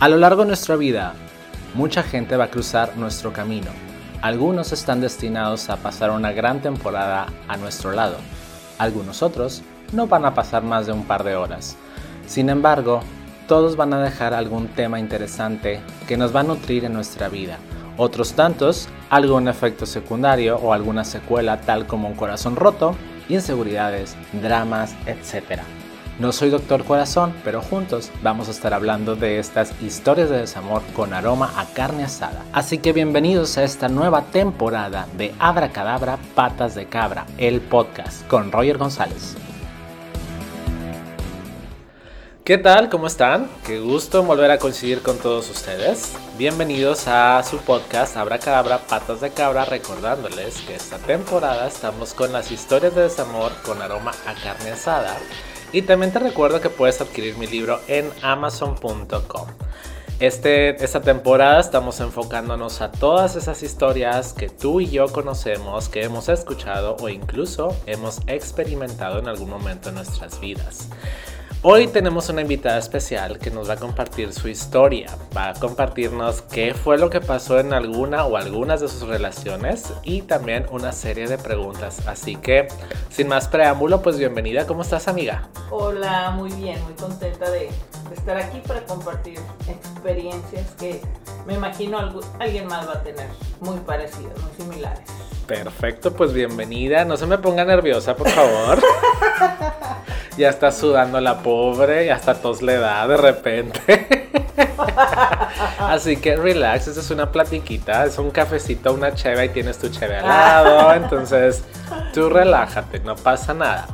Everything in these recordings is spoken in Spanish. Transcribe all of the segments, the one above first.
A lo largo de nuestra vida, mucha gente va a cruzar nuestro camino. Algunos están destinados a pasar una gran temporada a nuestro lado. Algunos otros no van a pasar más de un par de horas. Sin embargo, todos van a dejar algún tema interesante que nos va a nutrir en nuestra vida. Otros tantos, algún efecto secundario o alguna secuela tal como un corazón roto, inseguridades, dramas, etc. No soy Doctor Corazón, pero juntos vamos a estar hablando de estas historias de desamor con aroma a carne asada. Así que bienvenidos a esta nueva temporada de Abra Cadabra Patas de Cabra, el podcast con Roger González. ¿Qué tal? ¿Cómo están? Qué gusto volver a coincidir con todos ustedes. Bienvenidos a su podcast Abra Cadabra Patas de Cabra, recordándoles que esta temporada estamos con las historias de desamor con aroma a carne asada y también te recuerdo que puedes adquirir mi libro en amazon.com. Este, esta temporada estamos enfocándonos a todas esas historias que tú y yo conocemos, que hemos escuchado o incluso hemos experimentado en algún momento en nuestras vidas. Hoy tenemos una invitada especial que nos va a compartir su historia, va a compartirnos qué fue lo que pasó en alguna o algunas de sus relaciones y también una serie de preguntas. Así que, sin más preámbulo, pues bienvenida, ¿cómo estás amiga? Hola, muy bien, muy contenta de, estar aquí para compartir experiencias que me imagino alguien más va a tener muy parecidas, muy similares. Perfecto, pues bienvenida. No se me ponga nerviosa, por favor. ya está sudando la pobre, ya está tos le da de repente. Así que relax, esta es una platiquita, es un cafecito, una cheve y tienes tu cheve al lado. Entonces, tú relájate, no pasa nada.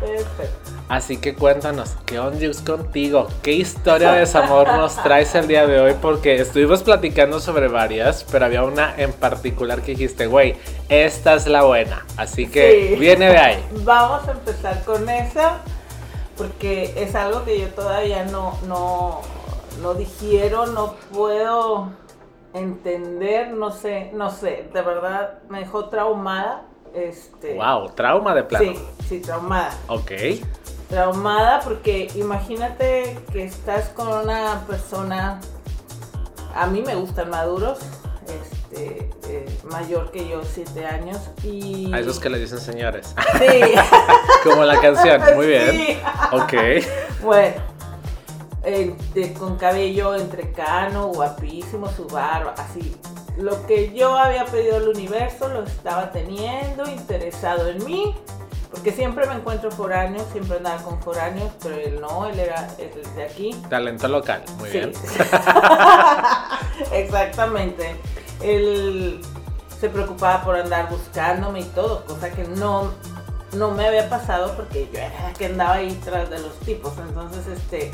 Así que cuéntanos, ¿qué onda contigo? ¿Qué historia de desamor nos traes el día de hoy? Porque estuvimos platicando sobre varias, pero había una en particular que dijiste, güey, esta es la buena. Así que viene de ahí. Vamos a empezar con esa, porque es algo que yo todavía no, no, no digiero, no puedo entender, no sé, no sé, de verdad me dejó traumada. Este, wow, trauma de plano. Sí, sí, traumada. Ok traumada porque imagínate que estás con una persona, a mí me gustan maduros, este, eh, mayor que yo, siete años. Y... A esos que le dicen señores. Sí. Como la canción, muy bien. Sí. Ok. Bueno, con cabello entrecano, guapísimo, su barba, así. Lo que yo había pedido al universo lo estaba teniendo, interesado en mí porque siempre me encuentro foráneos, siempre andaba con foráneos, pero él no, él era de aquí. Talento local, muy bien. Exactamente. Él se preocupaba por andar buscándome y todo, cosa que no, no me había pasado porque yo era la que andaba ahí tras de los tipos. Entonces, este,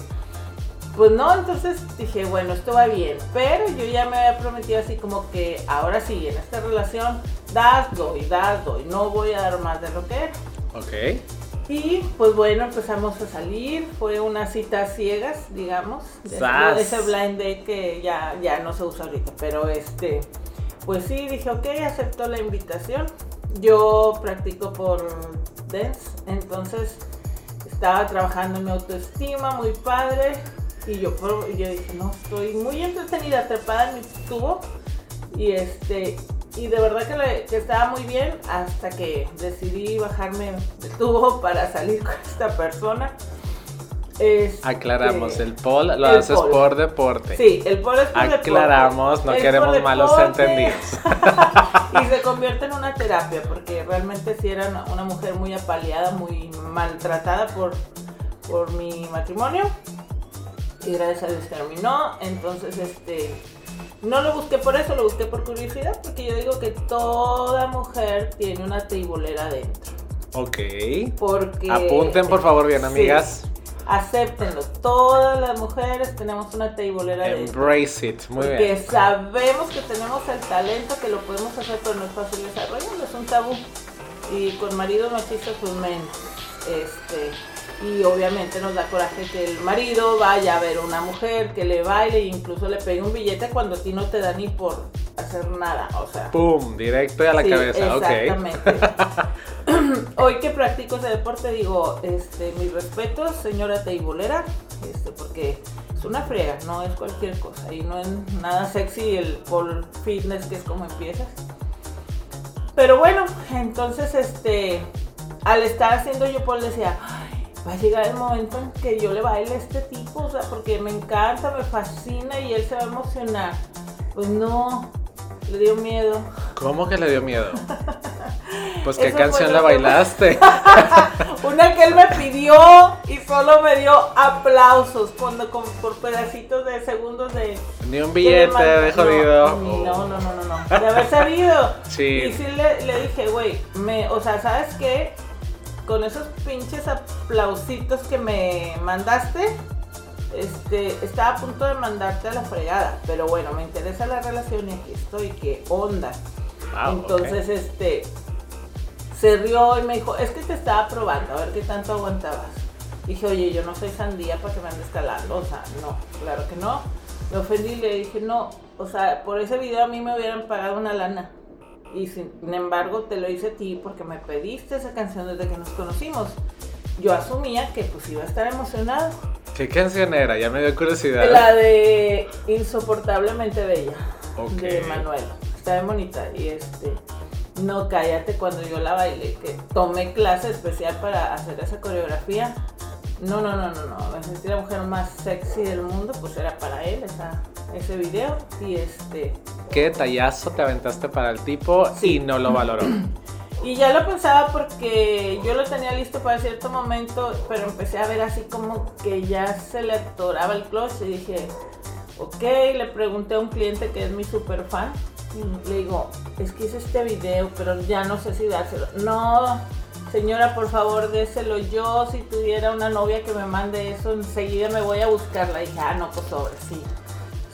pues no, entonces dije, bueno, esto va bien. Pero yo ya me había prometido así como que ahora sí, en esta relación, das, doy, das, doy. No voy a dar más de lo que era. Ok. Y pues bueno, empezamos a salir, fue una cita ciegas, digamos, de ese blind date que ya, ya no se usa ahorita, pero este, pues sí, dije, ok, acepto la invitación. Yo practico por dance, entonces estaba trabajando en mi autoestima, muy padre, y yo, yo dije, no, estoy muy entretenida, trepada en mi tubo, y este, y de verdad que, estaba muy bien hasta que decidí bajarme de tubo para salir con esta persona. Este, Aclaramos, el pol lo haces por deporte. Sí, el pol es por Aclaramos, no queremos malos entendidos. y se convierte en una terapia, porque realmente si era una, mujer muy apaleada, muy maltratada por, por mi matrimonio. Y gracias a Dios terminó. Entonces, este no lo busqué por eso, lo busqué por curiosidad, porque yo digo que toda mujer tiene una tribolera dentro. Ok. Porque. Apunten por favor bien, amigas. acéptenlo. Todas las mujeres tenemos una tribolera dentro. Embrace it, muy bien. Porque sabemos que tenemos el talento, que lo podemos hacer, pero no es fácil desarrollarlo, es un tabú. Y con marido machistas, pues menos. Este y obviamente nos da coraje que el marido vaya a ver a una mujer que le baile e incluso le pegue un billete cuando a ti no te da ni por hacer nada, o sea. ¡Pum! Directo a la cabeza, exactamente. Hoy que practico ese deporte digo, este, mis respetos, señora teibolera, este, porque es una frega, no es cualquier cosa. Y no es nada sexy el pole fitness, que es como empiezas. Pero bueno, entonces este, al estar haciendo yo pole decía, va a llegar el momento en que yo le baile a este tipo, o sea, porque me encanta, me fascina y él se va a emocionar. Pues no, le dio miedo. ¿Cómo que le dio miedo? Pues qué canción la bailaste. Una que él me pidió y solo me dio aplausos cuando con, por pedacitos de segundos de. Ni un billete de jodido. No, no, no, no, no, De haber sabido. Sí. Y sí le, le dije, güey, me, o sea, ¿sabes qué? Con esos pinches aplausitos que me mandaste, este, estaba a punto de mandarte a la fregada, pero bueno, me interesa la relación y aquí estoy, qué onda. Entonces, este, se rió y me dijo, es que te estaba probando, a ver qué tanto aguantabas. Dije, oye, yo no soy sandía para que me andes calando, o sea, no, claro que no. Me ofendí y le dije, no, o sea, por ese video a mí me hubieran pagado una lana. Y sin embargo te lo hice a ti porque me pediste esa canción desde que nos conocimos. Yo asumía que pues iba a estar emocionado. ¿Qué canción era? Ya me dio curiosidad. La de Insoportablemente Bella. De Manuel. Está bien bonita. Y este no, cállate, cuando yo la bailé, que tomé clase especial para hacer esa coreografía. No, no, no, no, no. Me sentí la mujer más sexy del mundo, pues era para él esa, ese video. Y este. ¿Qué detallazo te aventaste para el tipo y no lo valoró? Y ya lo pensaba porque yo lo tenía listo para cierto momento, pero empecé a ver así como que ya se le atoraba el clutch y dije, ok, le pregunté a un cliente que es mi super fan le digo, es que hice este video, pero ya no sé si dárselo. No, señora, por favor, déselo yo. Si tuviera una novia que me mande eso, enseguida me voy a buscarla. Y dije, ah, no, pues sobre, sí.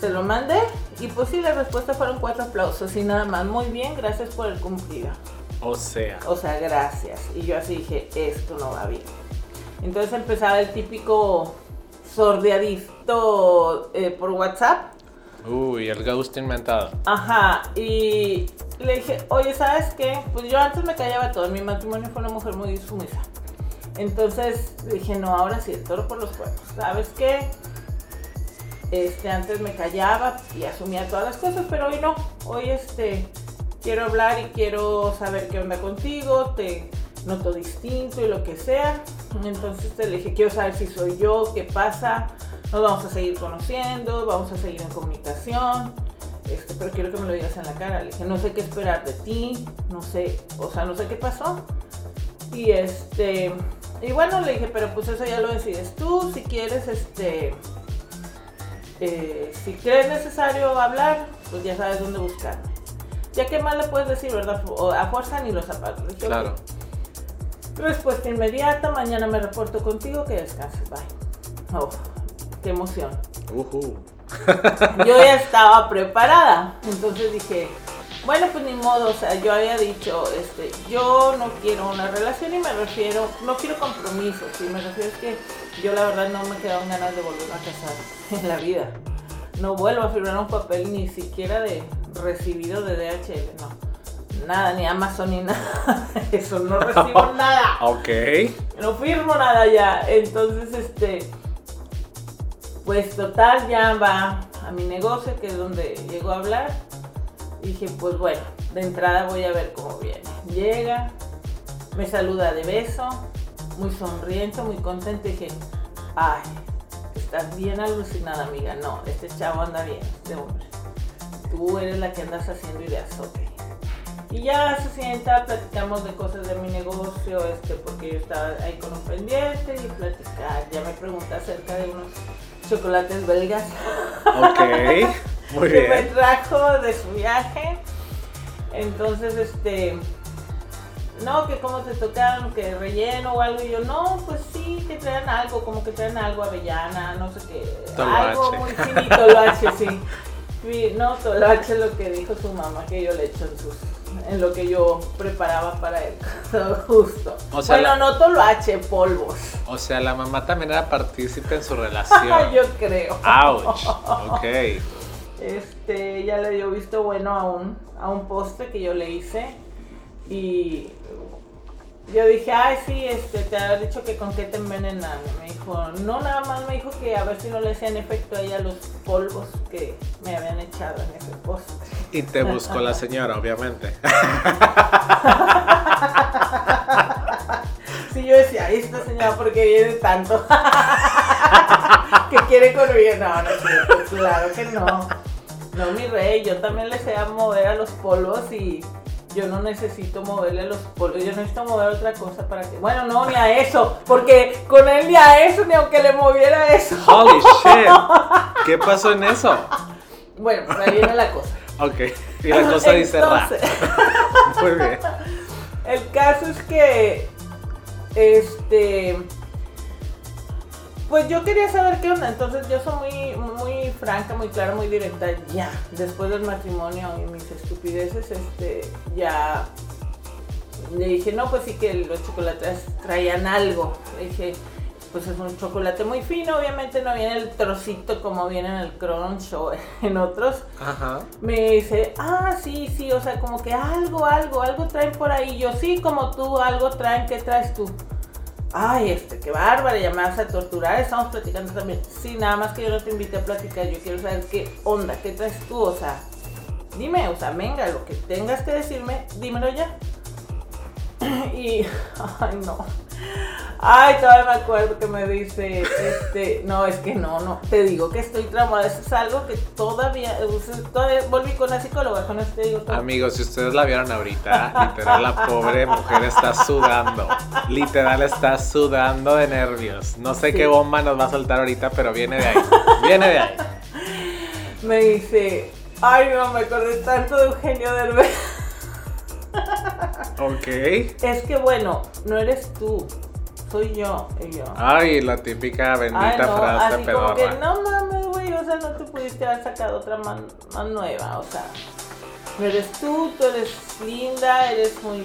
Se lo mandé y pues sí, la respuesta fueron cuatro aplausos y nada más. Muy bien, gracias por el cumplido. O sea. O sea, gracias. Y yo así dije, esto no va bien. Entonces empezaba el típico sordeadito eh, por WhatsApp Uy, el ghost inventado. Ajá, y le dije, oye, ¿sabes qué? Pues yo antes me callaba todo, mi matrimonio fue una mujer muy sumisa. Entonces dije, no, ahora sí, el toro por los cuernos. ¿Sabes qué? Este, antes me callaba y asumía todas las cosas, pero hoy no. Hoy este, quiero hablar y quiero saber qué onda contigo, te noto distinto y lo que sea. Entonces te dije, quiero saber si soy yo, qué pasa, nos vamos a seguir conociendo, vamos a seguir en comunicación, este, pero quiero que me lo digas en la cara. Le dije, no sé qué esperar de ti, no sé, o sea, no sé qué pasó. Y este, y bueno, le dije, pero pues eso ya lo decides tú, si quieres, este, eh, si crees necesario hablar, pues ya sabes dónde buscarme. Ya que más le puedes decir, ¿verdad? a fuerza ni los zapatos. claro. Respuesta inmediata, mañana me reporto contigo, que descanses, bye. Oh, qué emoción. yo ya estaba preparada, entonces dije, bueno, pues ni modo, o sea, yo había dicho, este, yo no quiero una relación y me refiero, no quiero compromisos, y me refiero es que yo la verdad no me quedaron ganas de volver a casar en la vida. No vuelvo a firmar un papel ni siquiera de recibido de DHL, no nada, ni Amazon ni nada. Eso, no recibo nada. Ok. No firmo nada ya. Entonces, este, pues total, ya va a mi negocio, que es donde llego a hablar. dije, pues bueno, de entrada voy a ver cómo viene. Llega, me saluda de beso, muy sonriente, muy contento. dije, ay, estás bien alucinada, amiga. No, este chavo anda bien, este hombre. Tú eres la que andas haciendo ideas, ok. Y ya se sienta, platicamos de cosas de mi negocio, este, porque yo estaba ahí con un pendiente y platicar. Ya me pregunta acerca de unos chocolates belgas. Ok, muy bien. que me trajo de su viaje. Entonces, este, no, que cómo te tocaron, que relleno o algo. Y yo, no, pues sí, que traen algo, como que traen algo avellana, no sé qué. Algo muy finito, lo H, sí. No, H lo que dijo su mamá que yo le echo en sus en lo que yo preparaba para él. Justo. O sea, bueno, no todo lo H, polvos. O sea, la mamá también era partícipe en su relación. yo creo. Ouch. Ok. Este, ya le dio visto bueno a un, a un postre que yo le hice. Y yo dije, ay, sí, este, te había dicho que con qué te envenenan. Me dijo, no, nada más me dijo que a ver si no le hacían efecto a ella los polvos que me habían echado en ese post. Y te buscó la señora, obviamente. sí, yo decía, ay, esta señora, ¿por qué viene tanto? que quiere conmigo. No, no, claro que no. No, mi rey, yo también le sé mover a los polvos y yo no necesito moverle los polvos, yo necesito mover otra cosa para que. Bueno, no, ni a eso, porque con él ni a eso, ni aunque le moviera eso. Holy shit. ¿Qué pasó en eso? Bueno, pues ahí viene la cosa. Ok, y la cosa dice ra. Muy bien. El caso es que. Este pues yo quería saber qué onda, entonces yo soy muy, muy franca, muy clara, muy directa. Ya, después del matrimonio y mis estupideces, este, ya le dije, no, pues sí que los chocolates traían algo. Le dije, pues es un chocolate muy fino, obviamente no viene el trocito como viene en el crunch o en otros. Ajá. Me dice, ah, sí, sí, o sea, como que algo, algo, algo traen por ahí. Yo, sí, como tú, algo traen, ¿qué traes tú? Ay, este, qué bárbara, ya me vas a torturar, estamos platicando también. Sí, nada más que yo no te invité a platicar, yo quiero saber qué onda, qué traes tú, o sea, dime, o sea, venga, lo que tengas que decirme, dímelo ya. y, ay, no. Ay, todavía me acuerdo que me dice, este, no, es que no, no, te digo que estoy traumada, eso es algo que todavía, todavía volví con la psicóloga, con este digo Amigos, si ustedes la vieron ahorita, literal, la pobre mujer está sudando, literal está sudando de nervios, no sé qué bomba nos va a soltar ahorita, pero viene de ahí, viene de ahí. Me dice, ay, no, me acordé tanto de Eugenio Derbez. Ok. Es que bueno, no eres tú soy yo. Y yo. Ay, la típica bendita frase así Como que, no mames, güey, o sea, no te pudiste haber sacado otra más, nueva, o sea. Eres tú, tú eres linda, eres muy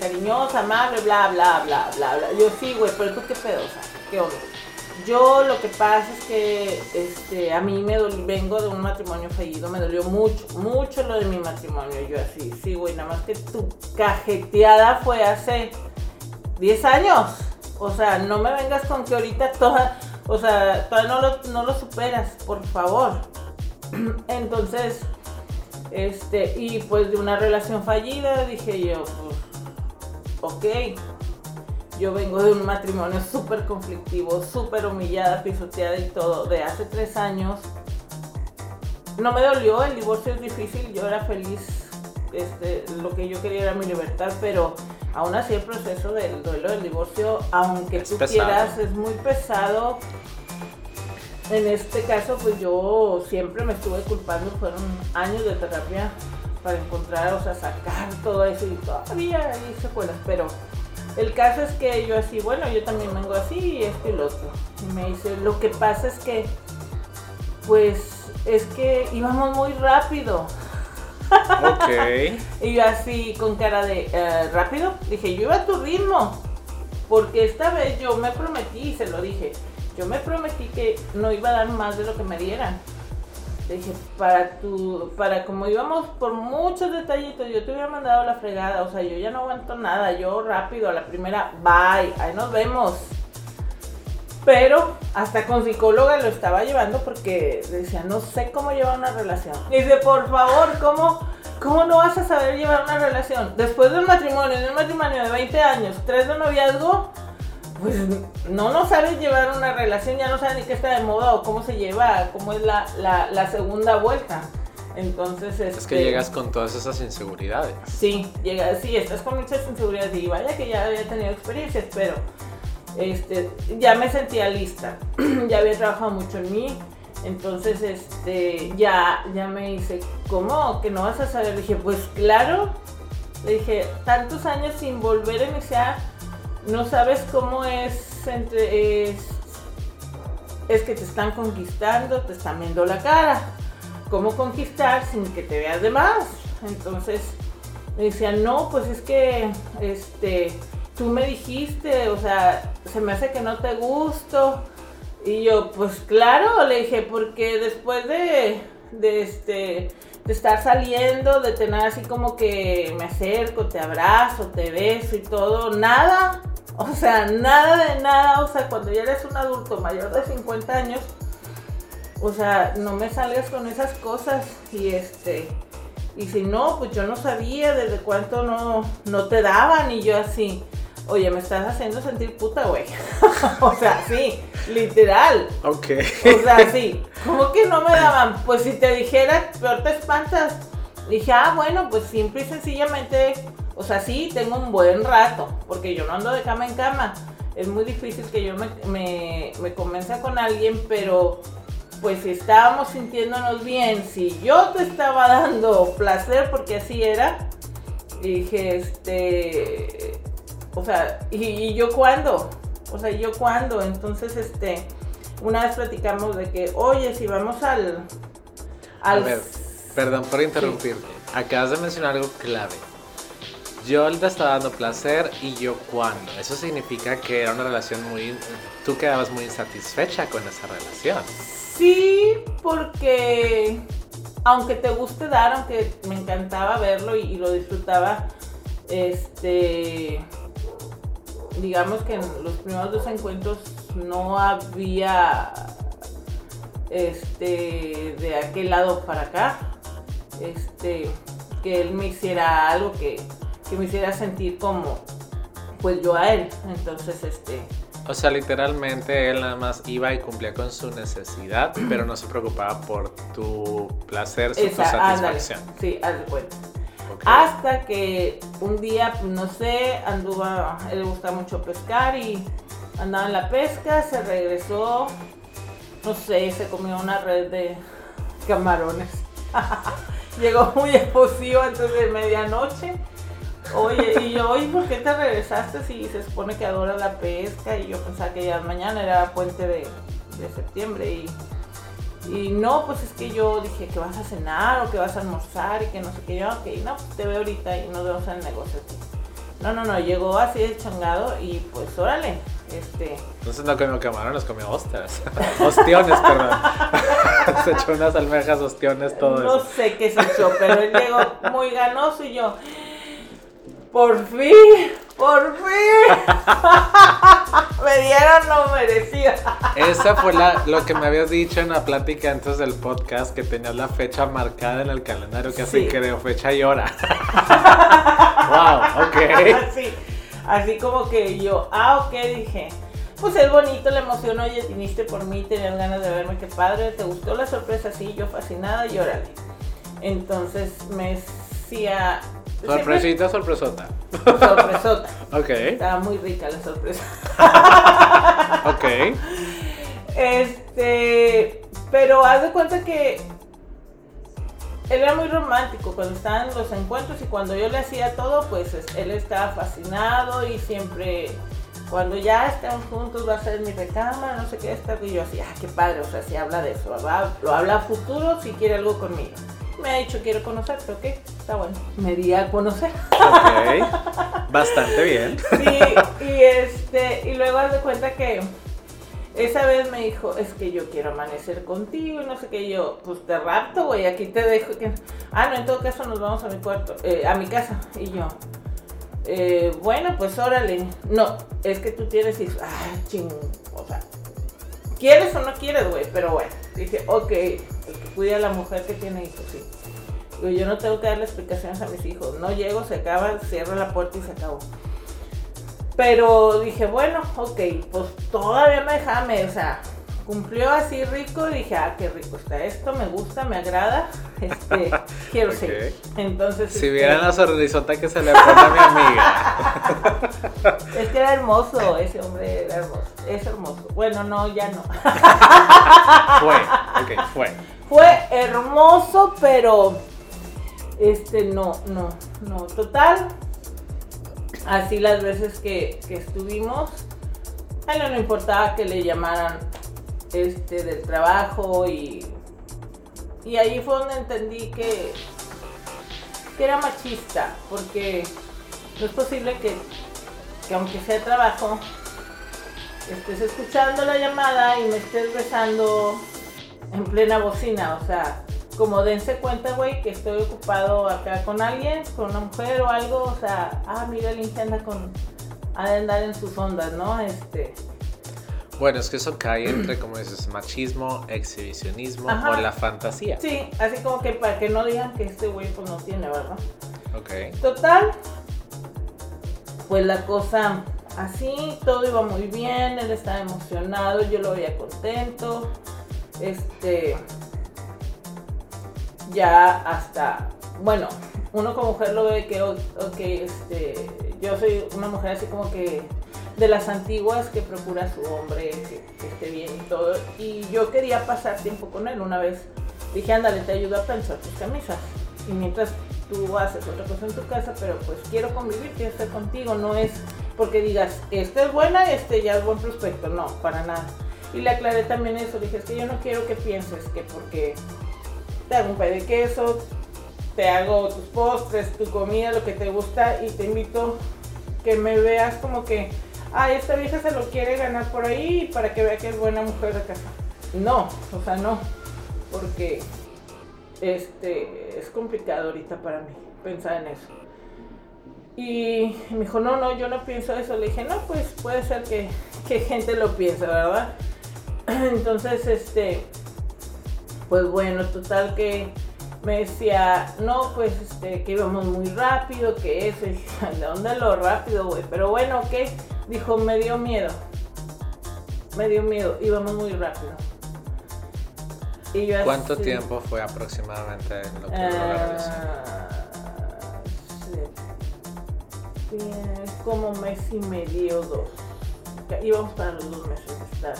cariñosa, amable, bla, bla, bla, bla, bla. Yo sí, güey, pero tú qué pedo, o sea, qué onda. Yo lo que pasa es que este, a mí me vengo de un matrimonio fallido, me dolió mucho, mucho lo de mi matrimonio. Yo así, sí, güey, nada más que tu cajeteada fue hace 10 años. O sea, no me vengas con que ahorita toda, o sea, todavía no lo, no lo superas, por favor. Entonces, este, y pues de una relación fallida, dije yo, pues, ok, yo vengo de un matrimonio súper conflictivo, súper humillada, pisoteada y todo, de hace tres años. No me dolió, el divorcio es difícil, yo era feliz, este, lo que yo quería era mi libertad, pero aún así el proceso del duelo del divorcio, aunque tú quieras, es muy pesado. En este caso, pues yo siempre me estuve culpando, fueron años de terapia para encontrar, o sea, sacar todo eso y todavía hay secuelas, pero el caso es que yo así, bueno, yo también vengo así y esto y lo otro. Y me dice, lo que pasa es que, pues, es que íbamos muy rápido. Ok. y yo así con cara de eh, rápido, dije, yo iba a tu ritmo. Porque esta vez yo me prometí, y se lo dije, yo me prometí que no iba a dar más de lo que me dieran. Le dije, para tu, para como íbamos por muchos detallitos, yo te hubiera mandado la fregada, o sea, yo ya no aguanto nada, yo rápido, a la primera, bye, ahí nos vemos. Pero hasta con psicóloga lo estaba llevando porque decía, no sé cómo llevar una relación. dice, por favor, ¿cómo, ¿cómo no vas a saber llevar una relación? Después de un matrimonio, de un matrimonio de 20 años, tres de noviazgo, pues no, no sabes llevar una relación, ya no sabes ni qué está de moda o cómo se lleva, cómo es la, la, segunda vuelta. Entonces es que este, llegas con todas esas inseguridades. Sí, llegas, sí, estás con muchas inseguridades y vaya que ya había tenido experiencias, pero este, ya me sentía lista, ya había trabajado mucho en mí, entonces este, ya, ya me dice, ¿cómo? ¿Que no vas a saber? Le dije, pues claro, le dije, tantos años sin volver a iniciar, no sabes cómo es entre... Es, que te están conquistando, te están viendo la cara. ¿Cómo conquistar sin que te veas de más? Entonces me decía, no, pues es que este tú me dijiste, o sea, se me hace que no te gusto. Y yo, pues claro, le dije, porque después de de este de estar saliendo, de tener así como que me acerco, te abrazo, te beso y todo, nada. O sea, nada de nada. O sea, cuando ya eres un adulto mayor de 50 años, o sea, no me salgas con esas cosas. Y este, y si no, pues yo no sabía desde cuánto no, no te daban. Y yo así, oye, me estás haciendo sentir puta, güey. o sea, sí, literal. Ok. o sea, sí. ¿Cómo que no me daban? Pues si te dijera, peor te espantas. Dije, ah, bueno, pues simple y sencillamente, o sea, sí, tengo un buen rato, porque yo no ando de cama en cama. Es muy difícil que yo me, me, me convenza con alguien, pero pues si estábamos sintiéndonos bien, si yo te estaba dando placer, porque así era, dije, este, o sea, ¿y, yo cuándo? O sea, ¿yo cuándo? Entonces, este, una vez platicamos de que, oye, si vamos al... al... A ver, perdón por interrumpirte. Acabas de mencionar algo clave. Yo le estaba dando placer y yo cuándo. Eso significa que era una relación muy... Tú quedabas muy insatisfecha con esa relación. Sí, porque aunque te guste dar, aunque me encantaba verlo y lo disfrutaba, este digamos que en los primeros dos encuentros no había este de aquel lado para acá este que él me hiciera algo que, me hiciera sentir como pues yo a él entonces este o sea, literalmente él nada más iba y cumplía con su necesidad, pero no se preocupaba por tu placer, su satisfacción. sí, haz cuenta. Hasta que un día, no sé, anduvo, él le gusta mucho pescar y andaba en la pesca, se regresó, no sé, se comió una red de camarones. Llegó muy efusivo antes de medianoche. Oye, y yo, oye, ¿por qué te regresaste si se supone que adora la pesca? Y yo pensaba que ya mañana era puente de septiembre y y no, pues es que yo dije que vas a cenar o que vas a almorzar y que no sé qué. Yo, ok, no, pues te veo ahorita y nos vemos en el negocio. No, no, no, llegó así de changado y pues órale. Este... Entonces no comió camarones, comió ostras. Ostiones, perdón. se echó unas almejas, ostiones, todo no eso. No sé qué se echó, pero él llegó muy ganoso y yo. Por fin, por fin. me dieron lo merecido. Esa fue la, lo que me habías dicho en la plática antes del podcast, que tenías la fecha marcada en el calendario, que así creo, fecha y hora. wow, ok. Así, así como que yo, ah, ok, dije. Pues es bonito, la emoción, oye, viniste por mí, tenías ganas de verme, qué padre, te gustó la sorpresa, sí, yo fascinada y órale. Entonces me decía, Sorpresita, sorpresota. Sorpresota. ok. Estaba muy rica la sorpresa. ok. Este, pero haz de cuenta que él era muy romántico cuando estaban los encuentros y cuando yo le hacía todo, pues él estaba fascinado y siempre, cuando ya están juntos va a ser mi recámara, no sé qué, está, y yo así, ah, qué padre, o sea, si habla de eso, lo habla a futuro si quiere algo conmigo me ha dicho quiero conocerte, ok, está bueno. Me di a conocer. Ok, bastante bien. Sí, y este, y luego haz de cuenta que esa vez me dijo, es que yo quiero amanecer contigo y no sé qué, yo, pues te rapto, güey, aquí te dejo. Que... Ah, no, en todo caso nos vamos a mi cuarto, eh, a mi casa. Y yo, eh, bueno, pues órale. No, es que tú tienes hijos. Ah, ching, o sea, ¿quieres o no quieres, güey? Pero bueno, dije, ok, el que cuida a la mujer que tiene hijos, sí. yo no tengo que darle explicaciones a mis hijos. No llego, se acaba, cierro la puerta y se acabó. Pero dije, bueno, ok, pues todavía me dejaba, o sea, cumplió así rico y dije, ah, qué rico está esto, me gusta, me agrada, este, quiero seguir. Entonces, si este, vieran la sonrisota que se le pone a mi amiga. Es que era hermoso, ese hombre era hermoso, es hermoso. Bueno, no, ya no. fue, ok, fue. Fue hermoso, pero, este, no, no, no, total. Así las veces que, que estuvimos, a él no le importaba que le llamaran este, del trabajo y, y ahí fue donde entendí que, que era machista, porque no es posible que, que aunque sea trabajo, estés escuchando la llamada y me estés besando en plena bocina, o sea, como dense cuenta, güey, que estoy ocupado acá con alguien, con una mujer o algo, o sea, ah, mira, el anda con, ha de andar en sus ondas, ¿no? Este... Bueno, es que eso cae entre, como dices, machismo, exhibicionismo o la fantasía. Sí, así como que para que no digan que este güey pues no tiene, ¿verdad? Ok. Total, pues la cosa así, todo iba muy bien, él estaba emocionado, yo lo veía contento. Este, ya hasta, bueno, uno como mujer lo ve que, ok, este, yo soy una mujer así como que de las antiguas que procura a su hombre que, esté bien y todo. Y yo quería pasar tiempo con él una vez. Dije, ándale, te ayudo a pensar tus camisas. Y mientras tú haces otra cosa en tu casa, pero pues quiero convivir, quiero estar contigo. No es porque digas, esta es buena, este ya es buen prospecto. No, para nada. Y le aclaré también eso. Dije, es que yo no quiero que pienses que porque te hago un pay de queso, te hago tus postres, tu comida, lo que te gusta y te invito que me veas como que, ay, esta vieja se lo quiere ganar por ahí para que vea que es buena mujer de casa. No, o sea, no, porque este es complicado ahorita para mí pensar en eso. Y me dijo, no, no, yo no pienso eso. Le dije, no, pues puede ser que, que gente lo piense, ¿verdad? Entonces, este, pues bueno, total que me decía, no, pues este, que íbamos muy rápido, que eso, y ¿de dónde lo rápido, güey? Pero bueno, ¿qué? Dijo, me dio miedo. Me dio miedo, íbamos muy rápido. Y ¿Cuánto tiempo fue aproximadamente en lo que la relación? como mes y medio, dos. Íbamos para los dos meses de estar,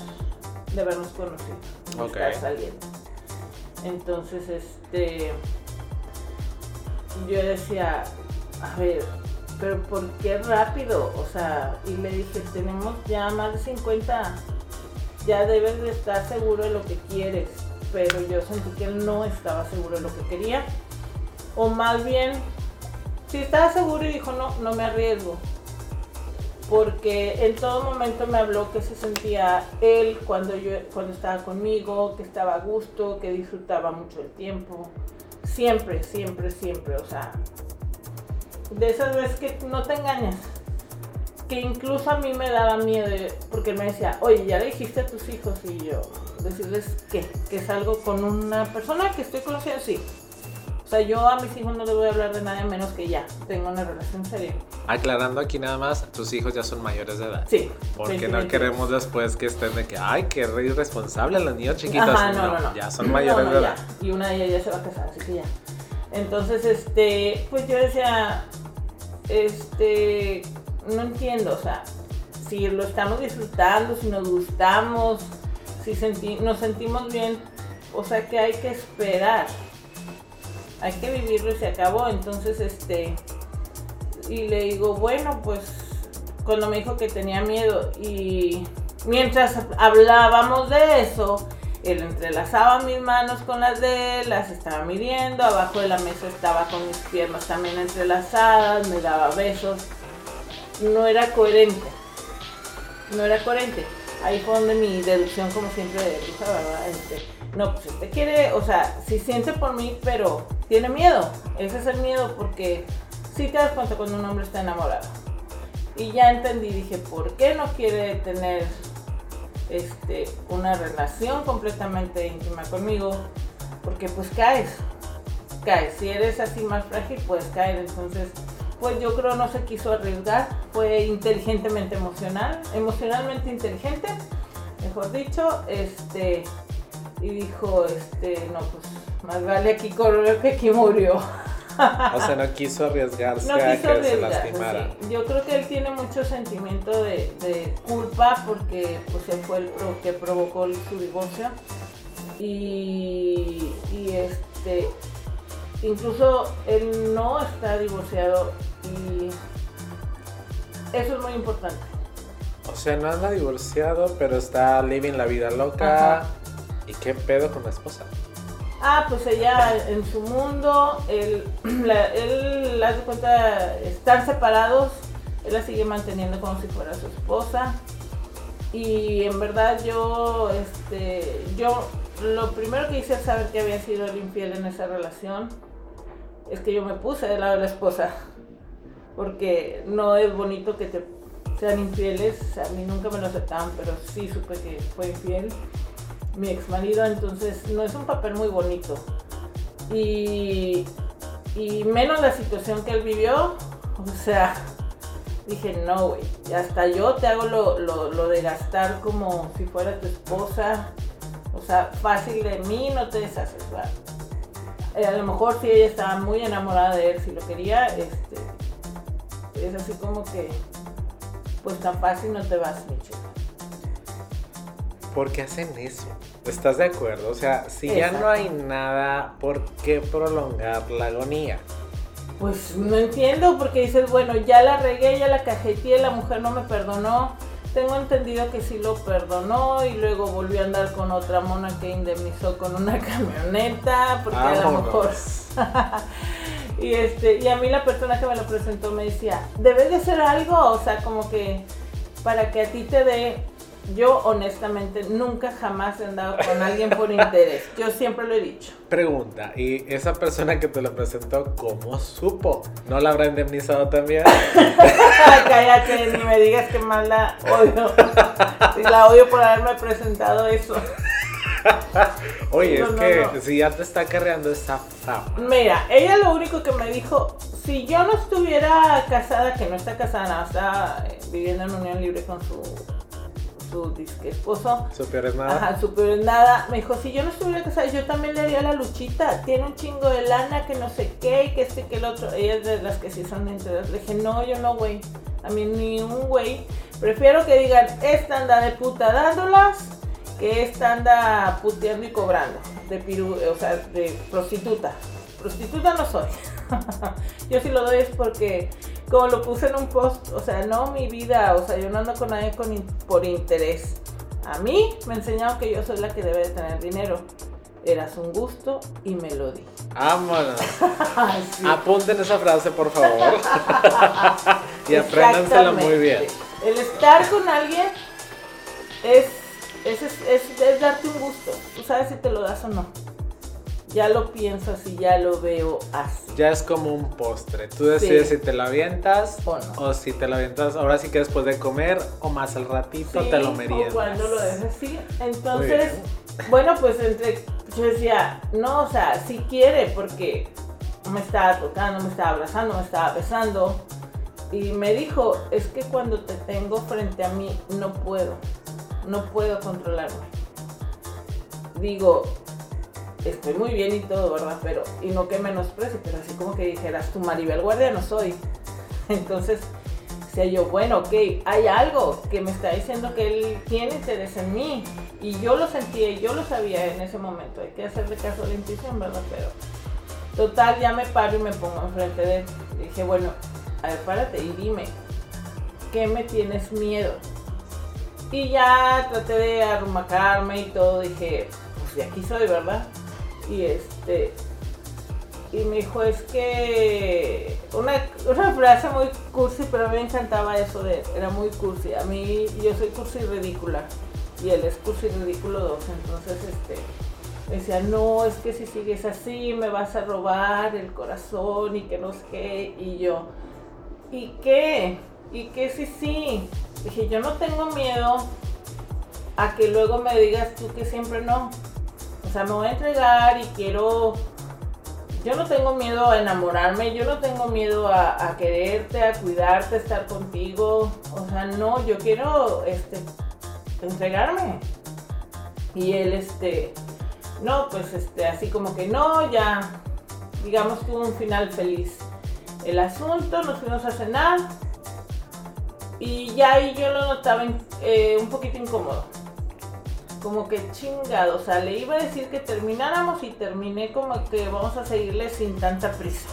de habernos conocido, de estar saliendo. Entonces, este, yo decía, a ver, pero ¿por qué rápido? O sea, y le dije, tenemos ya más de 50, ya debes de estar seguro de lo que quieres, pero yo sentí que él no estaba seguro de lo que quería, o más bien, si estaba seguro y dijo, no, no me arriesgo, porque en todo momento me habló que se sentía él cuando yo cuando estaba conmigo, que estaba a gusto, que disfrutaba mucho el tiempo. Siempre, siempre, siempre, o sea, de esas veces que no te engañas. Que incluso a mí me daba miedo, porque me decía, oye, ya le dijiste a tus hijos y yo, decirles que, que salgo con una persona que estoy conociendo, sí, o sea, yo a mis hijos no les voy a hablar de nada menos que ya tengo una relación seria. Aclarando aquí nada más, tus hijos ya son mayores de edad. Sí. Porque no queremos después que estén de que, ay, qué irresponsable los niños chiquitos. Ajá, no, no, no, Ya son mayores de edad. Y una de ellas ya se va a casar, así que ya. Entonces, este, pues yo decía, este, no entiendo, o sea, si lo estamos disfrutando, si nos gustamos, si nos sentimos bien, o sea que hay que esperar hay que vivirlo y se acabó. Entonces, este, y le digo, bueno, pues cuando me dijo que tenía miedo y mientras hablábamos de eso, él entrelazaba mis manos con las de él, las estaba midiendo, abajo de la mesa estaba con mis piernas también entrelazadas, me daba besos. No era coherente. No era coherente. Ahí fue donde mi deducción, como siempre, de ¿verdad? Este, no, pues usted quiere, o sea, si siente por mí, pero tiene miedo. Ese es el miedo porque sí te das cuenta cuando un hombre está enamorado. Y ya entendí, dije, ¿por qué no quiere tener este, una relación completamente íntima conmigo? Porque pues caes, caes. Si eres así más frágil, puedes caer. Entonces, pues yo creo no se quiso arriesgar. Fue inteligentemente emocional, emocionalmente inteligente, mejor dicho. Este, y dijo, este, no, pues más vale aquí corrió que aquí murió. o sea, no quiso arriesgarse a que se lastimara. Yo creo que él tiene mucho sentimiento de, culpa porque pues él fue el que provocó su divorcio. Y, y este incluso él no está divorciado y eso es muy importante. O sea, no anda divorciado, pero está living la vida loca. ¿Y qué pedo con la esposa? Ah, pues ella en su mundo, él, la, él, de cuenta, están separados, él la sigue manteniendo como si fuera su esposa. Y en verdad yo, este, yo lo primero que hice al saber que había sido el infiel en esa relación es que yo me puse del lado de la esposa. Porque no es bonito que te sean infieles. A mí nunca me lo aceptaban, pero sí supe que fue infiel mi ex marido. Entonces no es un papel muy bonito. Y, y menos la situación que él vivió. O sea, dije, no, güey. Hasta yo te hago lo, lo de gastar como si fuera tu esposa o sea, fácil de mí no te deshaces, eh, a lo mejor si ella estaba muy enamorada de él, si lo quería, este, es así como que, pues tan fácil no te vas, mi chica. ¿Por qué hacen eso? ¿Estás de acuerdo? O sea, si ya no hay nada, ¿por qué prolongar la agonía? Pues no entiendo, porque dices, bueno, ya la regué, ya la cajeteé, la mujer no me perdonó, tengo entendido que sí lo perdonó y luego volvió a andar con otra mona que indemnizó con una camioneta, porque a lo mejor... y, este, y a mí la persona que me lo presentó me decía, debes de hacer algo, o sea, como que para que a ti te dé yo honestamente nunca jamás he andado con alguien por interés. Yo siempre lo he dicho. Pregunta, ¿y esa persona que te lo presentó, cómo supo? ¿No la habrá indemnizado también? Cállate, ni me digas que mal la odio. La odio por haberme presentado eso. Oye, es que si ya te está cargando esa fama. Mira, ella lo único que me dijo, si yo no estuviera casada, que no está casada, está eh, viviendo en unión libre con su su disque esposo. Su peor es nada. Ajá, su peor es nada. Me dijo, si yo no estuviera casada, yo también le haría la luchita. Tiene un chingo de lana, que no sé qué, y que este, que el otro. Ella es de las que sí son de interés. Le dije, no, yo no, güey. A mí ni un güey. Prefiero que digan, esta anda de puta dándolas, que esta anda puteando y cobrando. De piru, o sea, de prostituta. Prostituta no soy. yo sí lo doy es porque como lo puse en un post, o sea, no mi vida, o sea, yo no ando con nadie por interés. A mí me enseñaron que yo soy la que debe de tener dinero. Eras un gusto y me lo di. Vámonos. Apunten esa frase, por favor. y apréndansela muy bien. El estar con alguien es, es, es, es darte un gusto. Tú sabes si te lo das o no ya lo pienso así, ya lo veo así. Ya es como un postre. Tú decides si te lo avientas o no. O si te lo avientas ahora sí que después de comer o más al ratito te lo meriendas. O cuando lo dejes así. Entonces, bueno, pues entre yo decía, no, o sea, si quiere porque me estaba tocando, me estaba abrazando, me estaba besando. Y me dijo, es que cuando te tengo frente a mí no puedo, no puedo controlarme. Digo, estoy muy bien y todo, ¿verdad? Pero, y no que menosprecie, pero así como que dijeras, tu Maribel Guardia no soy. Entonces, decía yo, bueno, ok, hay algo que me está diciendo que él tiene interés en mí. Y yo lo sentía y yo lo sabía en ese momento. Hay que hacerle caso a la intuición, ¿verdad? Pero, total, ya me paro y me pongo enfrente de él. Dije, bueno, a ver, párate y dime, ¿qué me tienes miedo? Y ya traté de arrumacarme y todo. Dije, pues de aquí soy, ¿verdad? y este y me dijo es que una, frase muy cursi pero a mí me encantaba eso de era muy cursi a mí yo soy cursi ridícula y él es cursi ridículo dos entonces este me decía no es que si sigues así me vas a robar el corazón y que no sé qué y yo y qué y qué sí sí dije yo no tengo miedo a que luego me digas tú que siempre no o sea, me voy a entregar y quiero... Yo no tengo miedo a enamorarme, yo no tengo miedo a, quererte, a cuidarte, a estar contigo. O sea, no, yo quiero este, entregarme. Y él, este, no, pues este, así como que no, ya, digamos, tuvo un final feliz. El asunto, nos fuimos a cenar y ya ahí yo lo notaba eh, un poquito incómodo como que chingado, o sea, le iba a decir que termináramos y terminé como que vamos a seguirle sin tanta prisa.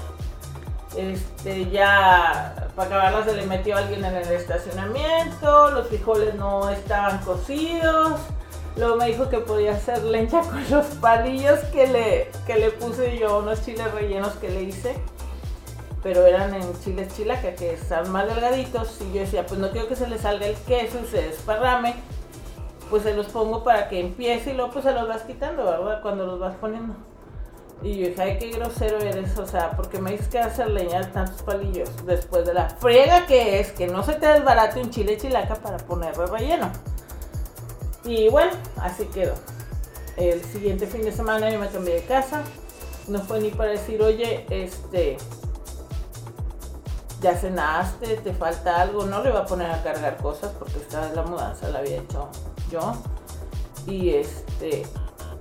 Este, ya para acabarla se le metió alguien en el estacionamiento, los frijoles no estaban cocidos. Luego me dijo que podía hacer leña con los palillos que le, que le puse yo, unos chiles rellenos que le hice. Pero eran en chiles chilaca, que están más delgaditos. Y yo decía, pues no quiero que se le salga el queso y se desparrame pues se los pongo para que empiece y luego pues se los vas quitando, ¿verdad? Cuando los vas poniendo. Y yo dije, ay, qué grosero eres, o sea, porque me dices que hacer leña tantos palillos después de la friega que es que no se te desbarate un chile chilaca para ponerlo relleno. Y bueno, así quedó. El siguiente fin de semana yo me cambié de casa. No fue ni para decir, oye, este, ya cenaste, te falta algo. No le iba a poner a cargar cosas porque esta vez la mudanza la había hecho yo. Y este,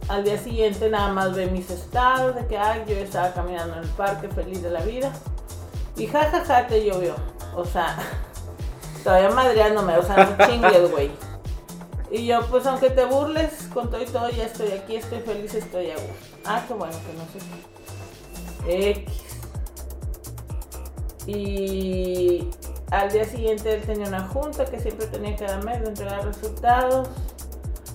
al día siguiente nada más ve mis estados de que ay, yo estaba caminando en el parque feliz de la vida. Y jajaja ja, te llovió. O sea, todavía madreándome, o sea, no chingues, güey. Y yo, pues aunque te burles con todo y todo, ya estoy aquí, estoy feliz, estoy a gusto. Ah, qué bueno que no sé. X. Y al día siguiente él tenía una junta que siempre tenía cada mes de entregar resultados.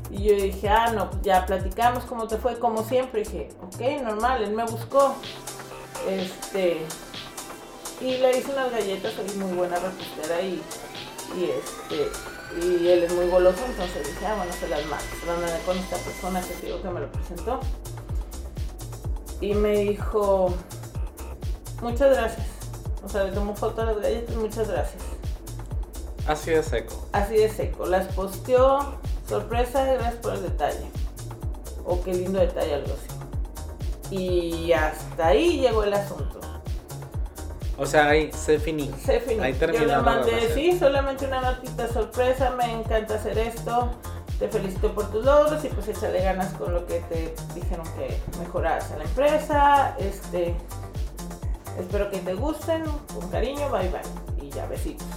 Y yo dije, ah, no, pues ya platicamos cómo te fue, como siempre. Y dije, ok, normal, él me buscó. Este. Y le hice unas galletas, soy muy buena repostera y, y este. Y él es muy goloso, entonces dije, ah, bueno, se las mando. Se con esta persona que digo que me lo presentó. Y me dijo, muchas gracias. O sea, le tomó foto a las galletas, muchas gracias. Así de seco. Así de seco. Las posteó, sorpresa, gracias por el detalle. O oh, qué lindo detalle, algo así. Y hasta ahí llegó el asunto. O sea, ahí se finí. Se finí. Ahí terminó Yo le mandé, sí, solamente una notita sorpresa, me encanta hacer esto. Te felicito por tus logros y pues échale ganas con lo que te dijeron que mejoras a la empresa. Este, espero que te gusten, con cariño, bye bye. Y ya besitos.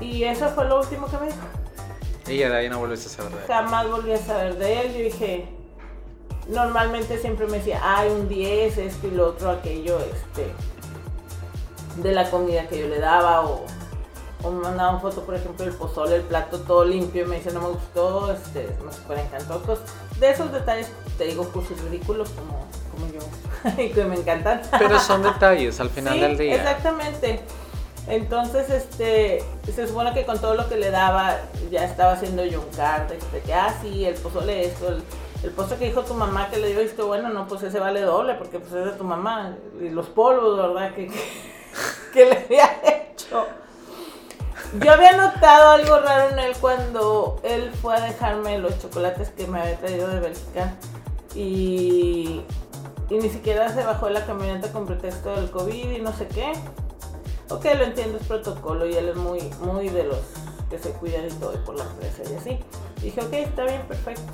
Y eso fue lo último que me dijo. Y ya de ahí no volviste a saber de él. Jamás volví a saber de él. Yo dije, normalmente siempre me decía, hay un 10, esto y lo otro, aquello, este, de la comida que yo le daba o, o me mandaba una foto, por ejemplo, del pozole, el plato todo limpio y me dice, no me gustó, este, me super encantó. Pues, de esos detalles, te digo, cursos ridículos como, como yo, y que me encantan. Pero son detalles al final del día. Exactamente. Entonces, este, se supone que con todo lo que le daba, ya estaba haciendo yo un card, de que, ah, sí, el pozole esto, el, el postre que dijo tu mamá que le dio esto, bueno, no, pues ese vale doble, porque pues es de tu mamá, y los polvos, ¿verdad? Que, que, le había hecho. Yo había notado algo raro en él cuando él fue a dejarme los chocolates que me había traído de Bélgica y, y ni siquiera se bajó de la camioneta con pretexto del COVID y no sé qué ok, lo entiendo, es protocolo y él es muy, muy de los que se cuidan y todo y por la empresa y así. Dije, ok, está bien, perfecto.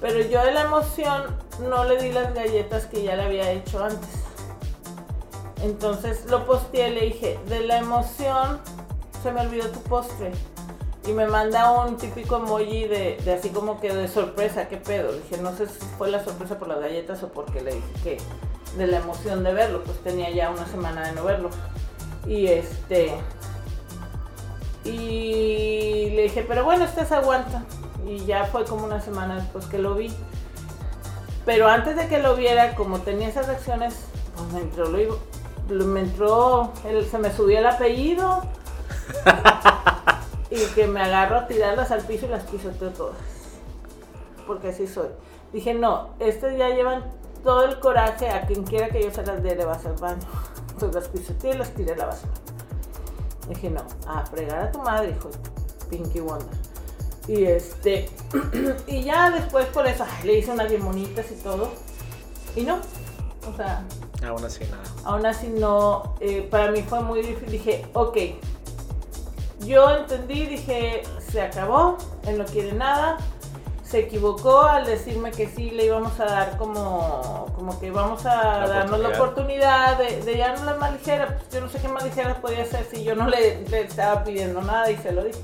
Pero yo de la emoción no le di las galletas que ya le había hecho antes. Entonces lo posteé y le dije, de la emoción se me olvidó tu postre. Y me manda un típico emoji de, de así como que de sorpresa, ¿qué pedo? Dije, no sé si fue la sorpresa por las galletas o porque le dije que de la emoción de verlo, pues tenía ya una semana de no verlo. Y este. Y le dije, pero bueno, este se aguanta. Y ya fue como una semana después que lo vi. Pero antes de que lo viera, como tenía esas reacciones, pues me entró, lo, me entró, se me subió el apellido. y que me agarro a tirarlas al piso y las pisoteo todas. Porque así soy. Dije, no, estas ya llevan todo el coraje a quien quiera que yo se las dé, le va a hacer baño. Entonces las pisoteé y las tiré a la basura. Dije, no, a fregar a tu madre, hijo Pinky Wonder. Y este, y ya después por eso le hice unas bien bonitas y todo. Y no, o sea. Aún así nada. Aún así no, eh, para mí fue muy difícil. Dije, ok, yo entendí, dije, se acabó, él no quiere nada, se equivocó al decirme que sí le íbamos a dar como, como que íbamos a darnos la oportunidad de, de ya no la más ligera. Pues yo no sé qué más ligera podía ser si yo no le, le estaba pidiendo nada y se lo dije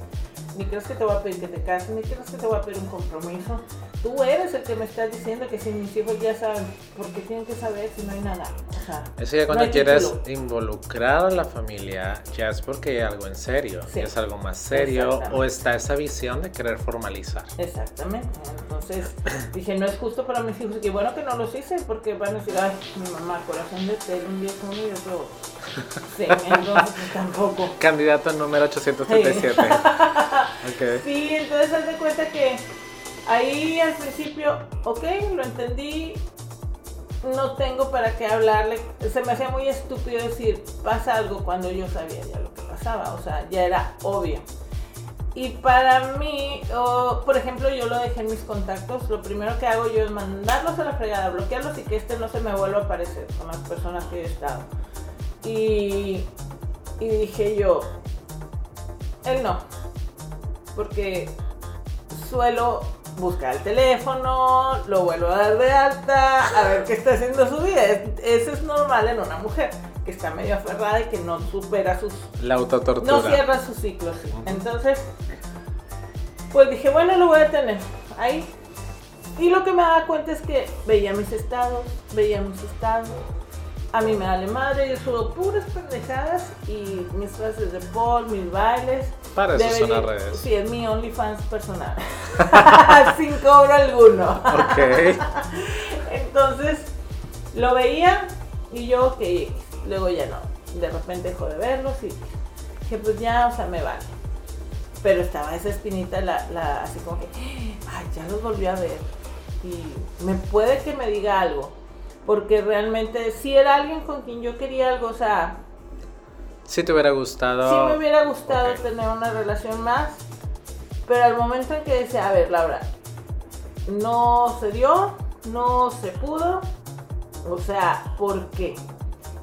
ni crees que te voy a pedir que te cases, ni crees que te voy a pedir un compromiso. Tú eres el que me estás diciendo que si mis hijos ya saben, porque tienen que saber si no hay nada. O sea, Eso ya cuando quieres involucrar a la familia, ya es porque hay algo en serio, es algo más serio, o está esa visión de querer formalizar. Exactamente. Entonces dije, no es justo para mis hijos, y que bueno que no los hice, porque van a decir, ay, mi mamá, corazón de tele, un día con y otro. Sí, entonces tampoco. Candidato número 837. Sí, entonces haz de cuenta que ahí al principio, ok, lo entendí, no tengo para qué hablarle. Se me hacía muy estúpido decir, pasa algo cuando yo sabía ya lo que pasaba, o sea, ya era obvio. Y para mí, por ejemplo, yo lo dejé en mis contactos. Lo primero que hago yo es mandarlos a la fregada, bloquearlos y que este no se me vuelva a aparecer con las personas que he estado. Y, y dije yo, él no. Porque suelo buscar el teléfono, lo vuelvo a dar de alta, a ver qué está haciendo su vida. Eso es normal en una mujer que está medio aferrada y que no supera sus... La autotortura. No cierra sus ciclos, Entonces, pues dije, bueno, lo voy a tener ahí. Y lo que me daba cuenta es que veía mis estados, veía mis estados. A mí me vale madre, yo subo puras pendejadas y mis frases de Paul, mis bailes. Para eso son las redes. Sí, es mi OnlyFans personal. Sin cobro alguno. Ok. Entonces, lo veía y yo, ok, luego ya no. De repente dejó de verlos y que pues ya, o sea, me vale. Pero estaba esa espinita, la, la, así como que, ay, ya los volví a ver. Y me puede que me diga algo. Porque realmente, si era alguien con quien yo quería algo, o sea. Si te hubiera gustado. Sí me hubiera gustado tener una relación más. Pero al momento en que decía, a ver, Laura, no se dio, no se pudo. O sea, ¿por qué?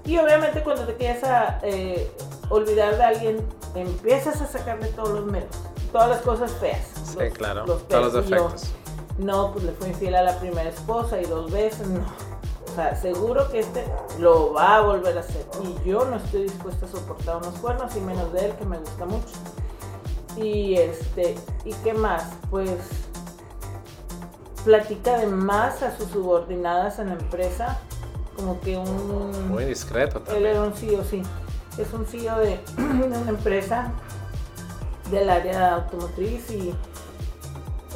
Y obviamente cuando te quieres a, eh, olvidar de alguien, empiezas a sacarle todos los medios, todas las cosas feas. Sí, claro, todos los defectos. no, pues le fue infiel a la primera esposa y dos veces, no. Sea, seguro que este lo va a volver a hacer. Y yo no estoy dispuesta a soportar unos cuernos, y menos de él, que me gusta mucho. Y este, ¿y qué más? Pues platica de más a sus subordinadas en la empresa como que un... Muy discreto también. Él era un CEO, sí. Es un CEO de, una empresa del área automotriz y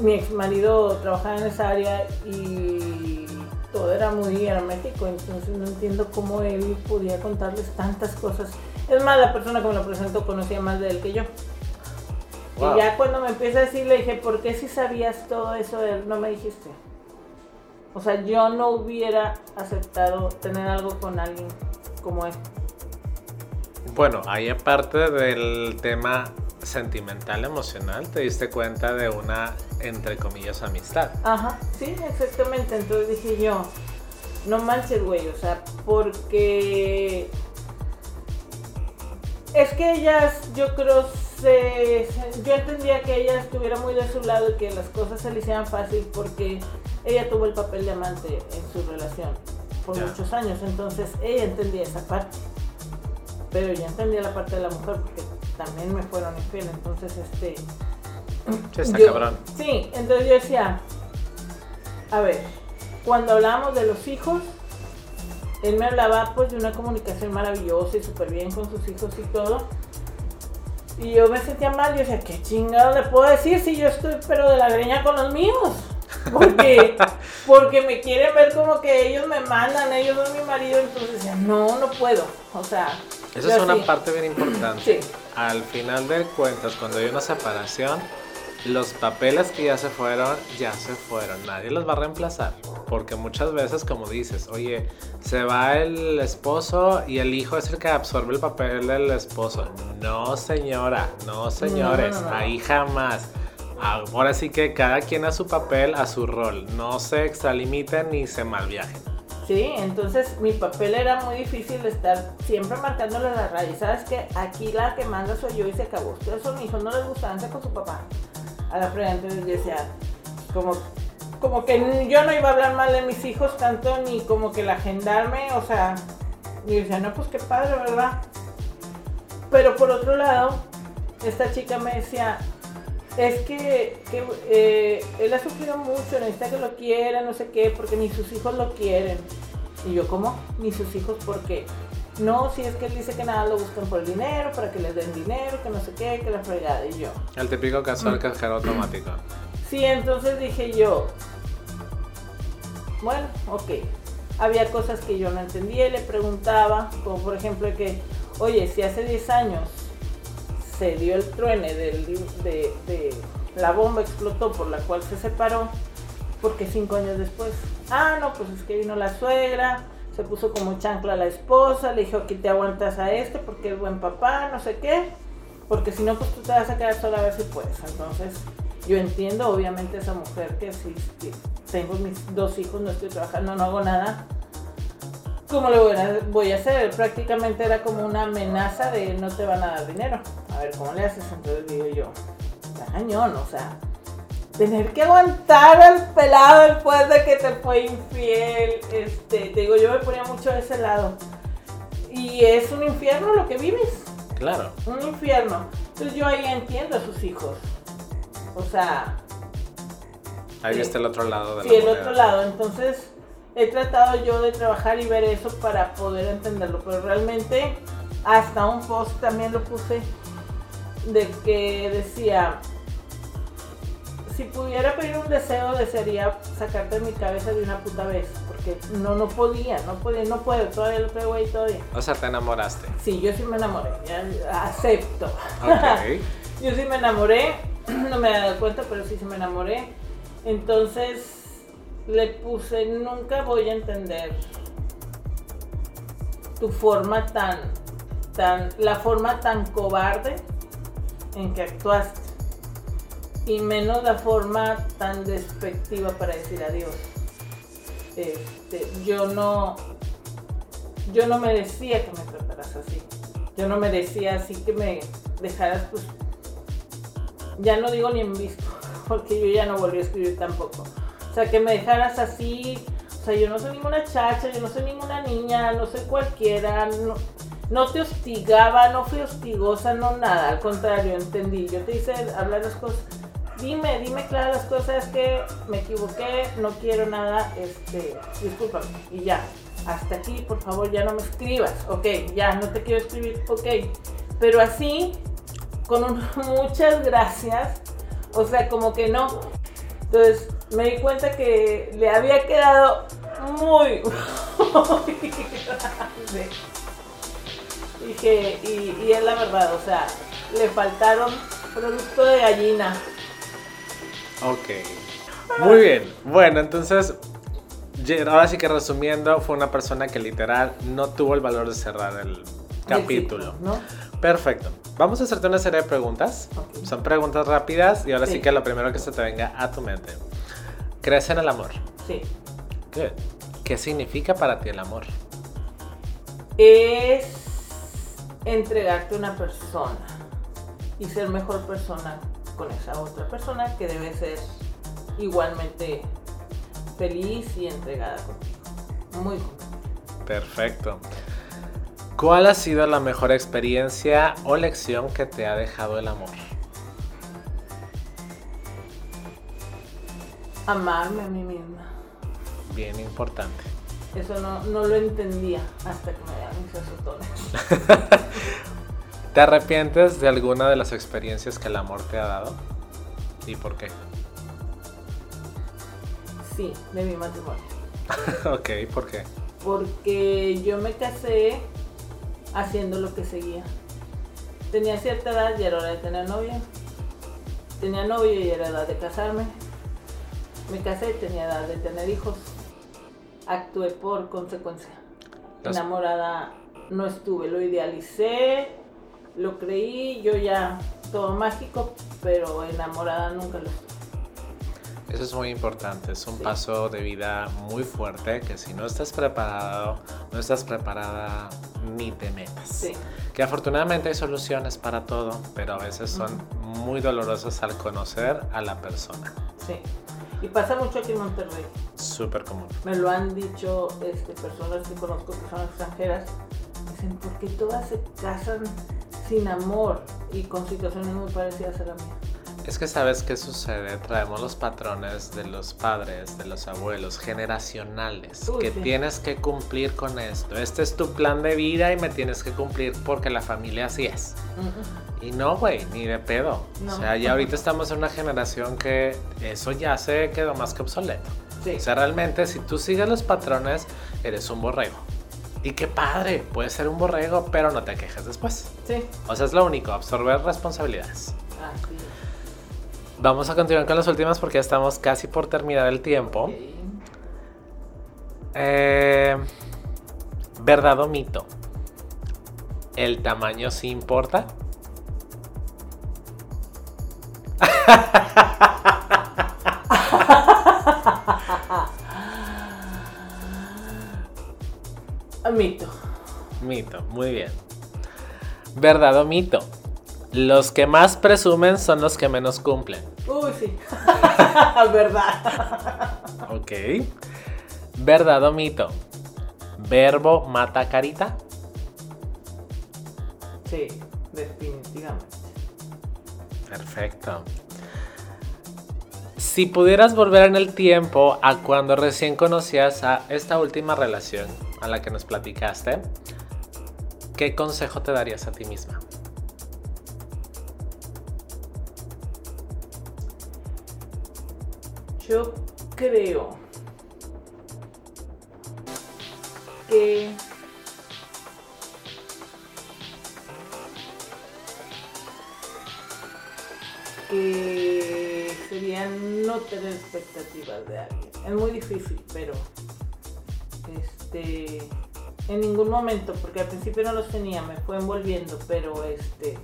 mi ex marido trabajaba en esa área y todo era muy hermético, entonces no entiendo cómo él podía contarles tantas cosas. Es más, la persona que me lo presentó conocía más de él que yo. Y ya cuando me empieza a decir, le dije, ¿por qué si sabías todo eso de él no me dijiste? O sea, yo no hubiera aceptado tener algo con alguien como él. Bueno, ahí aparte del tema sentimental, emocional, te diste cuenta de una, entre comillas, amistad. Ajá, sí, exactamente. Entonces dije yo, no manches, güey, o sea, porque es que ellas, yo creo, se, yo entendía que ella estuviera muy de su lado y que las cosas se le hicieran fácil porque ella tuvo el papel de amante en su relación por muchos años, entonces ella entendía esa parte. Pero yo entendía la parte de la mujer porque también me fueron infiel, entonces este... Sí, está cabrón. Sí, entonces yo decía, a ver, cuando hablábamos de los hijos, él me hablaba pues de una comunicación maravillosa y súper bien con sus hijos y todo. Y yo me sentía mal, yo decía, ¿qué chingado le puedo decir si yo estoy pero de la greña con los míos? Porque, porque me quieren ver como que ellos me mandan, ellos son mi marido, entonces decía, no, no puedo. O sea. Esa es una parte bien importante. Al final de cuentas, cuando hay una separación, los papeles que ya se fueron, ya se fueron. Nadie los va a reemplazar. Porque muchas veces, como dices, oye, se va el esposo y el hijo es el que absorbe el papel del esposo. No, señora, no, señores, ahí jamás. Ahora sí que cada quien a su papel, a su rol. No se extralimiten ni se malviajen. Sí, entonces mi papel era muy difícil estar siempre marcándole la raíz. Sabes que aquí la que manda soy yo y se acabó. Ustedes son hijos, no les gusta, con su papá. A la frente yo decía, como, como que yo no iba a hablar mal de mis hijos tanto, ni como que la agendarme, o sea, y decía, no, pues qué padre, ¿verdad? Pero por otro lado, esta chica me decía, es que, eh, él ha sufrido mucho, necesita que lo quiera, no sé qué, porque ni sus hijos lo quieren. Y yo, ¿cómo? Ni sus hijos, ¿por qué? No, si es que él dice que nada lo buscan por el dinero, para que les den dinero, que no sé qué, que la fregada. Y yo. El típico caso del cajero automático. Sí, entonces dije yo, bueno, ok. Había cosas que yo no entendía y le preguntaba, como por ejemplo que, oye, si hace 10 años se dio el truene del, de, de la bomba explotó por la cual se separó, porque cinco años después, ah, no, pues es que vino la suegra, se puso como chancla a la esposa, le dijo, aquí te aguantas a este porque es buen papá, no sé qué, porque si no, pues tú te vas a quedar sola a ver si puedes. Entonces, yo entiendo, obviamente, esa mujer que si, tengo mis dos hijos, no estoy trabajando, no hago nada, ¿cómo a, voy a hacer? Prácticamente era como una amenaza de no te van a dar dinero. A ver, ¿cómo le haces? Entonces digo yo, cañón, o sea, tener que aguantar al pelado después de que te fue infiel, este, te digo, yo me ponía mucho de ese lado. Y es un infierno lo que vives. Claro. Un infierno. Entonces yo ahí entiendo a sus hijos. O sea... Ahí está el otro lado de sí, el otro lado. Entonces he tratado yo de trabajar y ver eso para poder entenderlo. Pero realmente hasta un post también lo puse de que decía, si pudiera pedir un deseo, desearía sacarte de mi cabeza de una puta vez. Porque no, no podía, no podía, no puedo, todavía lo traigo ahí todavía. O sea, te enamoraste. Sí, yo sí me enamoré, ya acepto. yo sí me enamoré, no me he dado cuenta, pero sí se me enamoré. Entonces le puse, nunca voy a entender tu forma tan, tan, la forma tan cobarde en que actuaste y menos la forma tan despectiva para decir adiós. Este, yo no, yo no merecía que me trataras así. Yo no merecía así que me dejaras, pues, ya no digo ni en visto, porque yo ya no volví a escribir tampoco. O sea, que me dejaras así, o sea, yo no soy ninguna chacha, yo no soy ninguna niña, no soy cualquiera, no, no te hostigaba, no fui hostigosa, no nada, al contrario, entendí. Yo te hice hablar las cosas dime, dime claras las cosas que me equivoqué, no quiero nada, este, discúlpame, y ya. Hasta aquí, por favor, ya no me escribas, ok, ya, no te quiero escribir, ok. Pero así, con muchas gracias, o sea, como que no. Entonces, me di cuenta que le había quedado muy, muy grande. Dije, y, y es la verdad, o sea, le faltaron producto de gallina. Ok. Muy bien. Bueno, entonces, ahora sí que resumiendo, fue una persona que literal no tuvo el valor de cerrar el capítulo. ¿no? Perfecto. Vamos a hacerte una serie de preguntas. Son preguntas rápidas y ahora sí. que lo primero que se te venga a tu mente. ¿Crees en el amor? Sí. ¿Qué? ¿Qué significa para ti el amor? Es entregarte a una persona y ser mejor persona con esa otra persona que debe ser igualmente feliz y entregada contigo. Muy Perfecto. ¿Cuál ha sido la mejor experiencia o lección que te ha dejado el amor? Amarme a mí misma. Bien importante. Eso no, no lo entendía hasta que me dieron mis azotones. ¿Te arrepientes de alguna de las experiencias que el amor te ha dado? ¿Y por qué? Sí, de mi matrimonio. ok, ¿por qué? Porque yo me casé haciendo lo que seguía. Tenía cierta edad y era hora de tener novia. Tenía novio y era edad de casarme. Me casé y tenía edad de tener hijos. Actué por consecuencia. Enamorada no estuve, lo idealicé, lo creí, yo ya todo mágico, pero enamorada nunca lo estuve. Eso es muy importante, es un paso de vida muy fuerte que si no estás preparado, no estás preparada, ni te metas. Sí. Que afortunadamente hay soluciones para todo, pero a veces son muy dolorosas al conocer a la persona. Sí. Y pasa mucho aquí en Monterrey. Súper común. Me lo han dicho este, personas que conozco que son extranjeras. Dicen, ¿por qué todas se casan sin amor y con situaciones muy parecidas a la mía. Es que sabes qué sucede, traemos los patrones de los padres, de los abuelos, generacionales, que tienes que cumplir con esto. Este es tu plan de vida y me tienes que cumplir porque la familia así es. Y no, güey, ni de pedo. O sea, ya ahorita estamos en una generación que eso ya se quedó más que obsoleto. O sea, realmente si tú sigues los patrones, eres un borrego. Y qué padre, puede ser un borrego, pero no te quejes después. Sí. O sea, es lo único, absorber responsabilidades. Vamos a continuar con las últimas porque ya estamos casi por terminar el tiempo. Eh, ¿Verdad o mito? ¿El tamaño sí importa? Mito. Mito, muy bien. ¿Verdad o mito? Los que más presumen son los que menos cumplen. Uy, sí. Verdad. Ok. ¿Verdad o mito? ¿Verbo mata carita? Sí, definitivamente. Perfecto. Si pudieras volver en el tiempo a cuando recién conocías a esta última relación a la que nos platicaste, ¿qué consejo te darías a ti misma? Yo creo que que sería no tener expectativas de alguien. Es muy difícil, pero este en ningún momento, porque al principio no los tenía, me fue envolviendo, pero este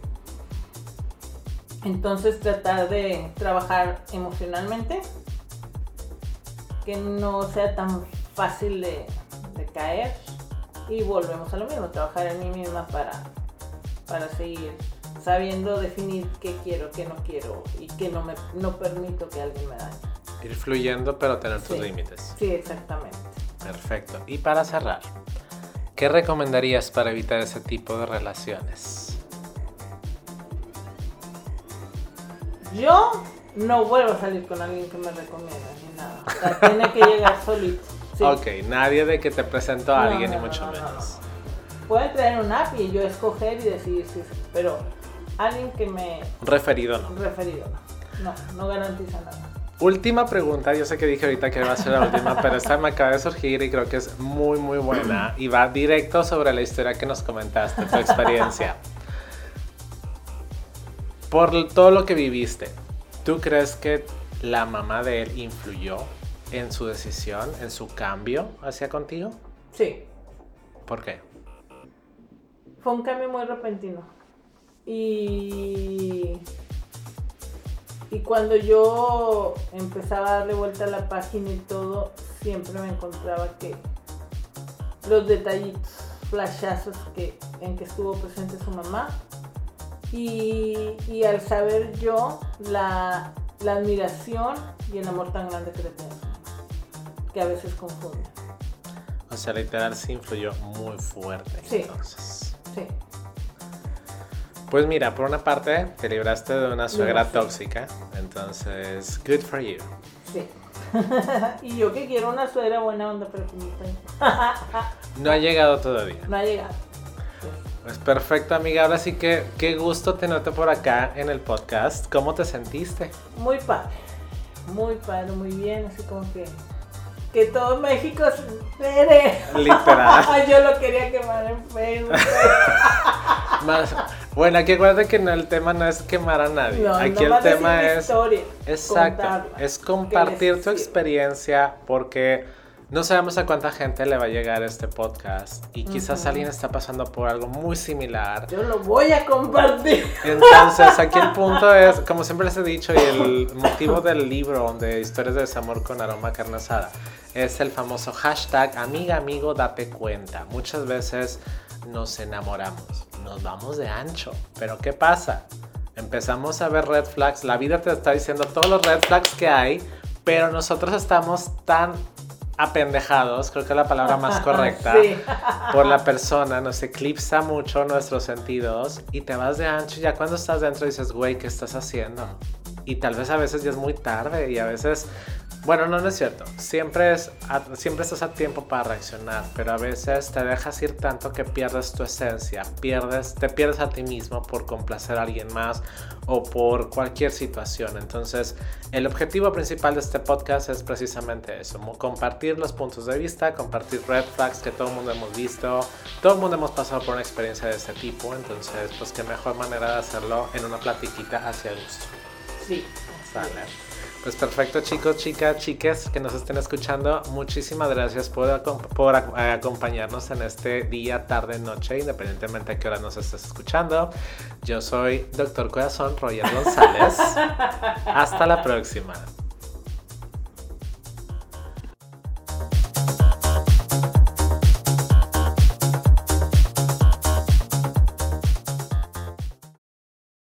entonces tratar de trabajar emocionalmente que no sea tan fácil de, caer y volvemos a lo mismo, trabajar en mí misma para, para seguir sabiendo definir qué quiero, qué no quiero y qué no, me, no permito que alguien me dañe. Ir fluyendo pero tener tus límites. Sí, exactamente. Perfecto. Y para cerrar, ¿qué recomendarías para evitar ese tipo de relaciones? Yo no vuelvo a salir con alguien que me recomienda ni nada. O sea, tiene que llegar solito. Ok, nadie de que te presento a alguien, ni mucho menos. Puede traer un app y yo escoger y decidir si pero alguien que me... Referido no. Referido no. No, no garantiza nada. Última pregunta, yo sé que dije ahorita que iba a ser la última, pero esta me acaba de surgir y creo que es muy muy buena y va directo sobre la historia que nos comentaste, tu experiencia. Por todo lo que viviste, ¿tú crees que la mamá de él influyó en su decisión, en su cambio hacia contigo? Sí. ¿Por qué? Fue un cambio muy repentino. Y, y cuando yo empezaba a darle vuelta a la página y todo, siempre me encontraba que los detallitos, flashazos que, en que estuvo presente su mamá. Y, y al saber yo la, la, admiración y el amor tan grande que le tengo, que a veces confunde. O sea, literal sí influyó muy fuerte. Sí. Entonces. Sí. Pues mira, por una parte te libraste de una suegra tóxica, entonces, good for you. Sí. y yo que quiero una suegra buena onda, pero no ha llegado todavía. No ha llegado. Pues perfecto, amiga. Ahora sí que qué gusto tenerte por acá en el podcast. ¿Cómo te sentiste? Muy padre. Muy padre, muy bien. Así como que que todo México se entere. Literal. Yo lo quería quemar en Facebook. bueno, aquí acuérdate que no, el tema no es quemar a nadie. aquí el tema es. Historia, exacto. Es compartir tu experiencia porque no sabemos a cuánta gente le va a llegar este podcast y quizás alguien está pasando por algo muy similar. Yo lo voy a compartir. Entonces, aquí el punto es, como siempre les he dicho, y el motivo del libro de Historias de Desamor con Aroma Carnazada es el famoso hashtag amiga, amigo, date cuenta. Muchas veces nos enamoramos, nos vamos de ancho, pero ¿qué pasa? Empezamos a ver red flags, la vida te está diciendo todos los red flags que hay, pero nosotros estamos tan apendejados, creo que es la palabra más correcta, por la persona, nos eclipsa mucho nuestros sentidos y te vas de ancho. Ya cuando estás dentro dices, güey, ¿qué estás haciendo? Y tal vez a veces ya es muy tarde y a veces Bueno, no, no es cierto. Siempre, es, siempre estás a tiempo para reaccionar, pero a veces te dejas ir tanto que pierdes tu esencia, pierdes, te pierdes a ti mismo por complacer a alguien más o por cualquier situación. Entonces, el objetivo principal de este podcast es precisamente eso, compartir los puntos de vista, compartir red flags que todo el mundo hemos visto, todo el mundo hemos pasado por una experiencia de este tipo, entonces, pues qué mejor manera de hacerlo en una platiquita hacia gusto. Sí. Sale. Pues perfecto chicos, chicas, chiques que nos estén escuchando. Muchísimas gracias por, por acompañarnos en este día, tarde, noche, independientemente de qué hora nos estés escuchando. Yo soy Doctor Corazón Roger González. Hasta la próxima.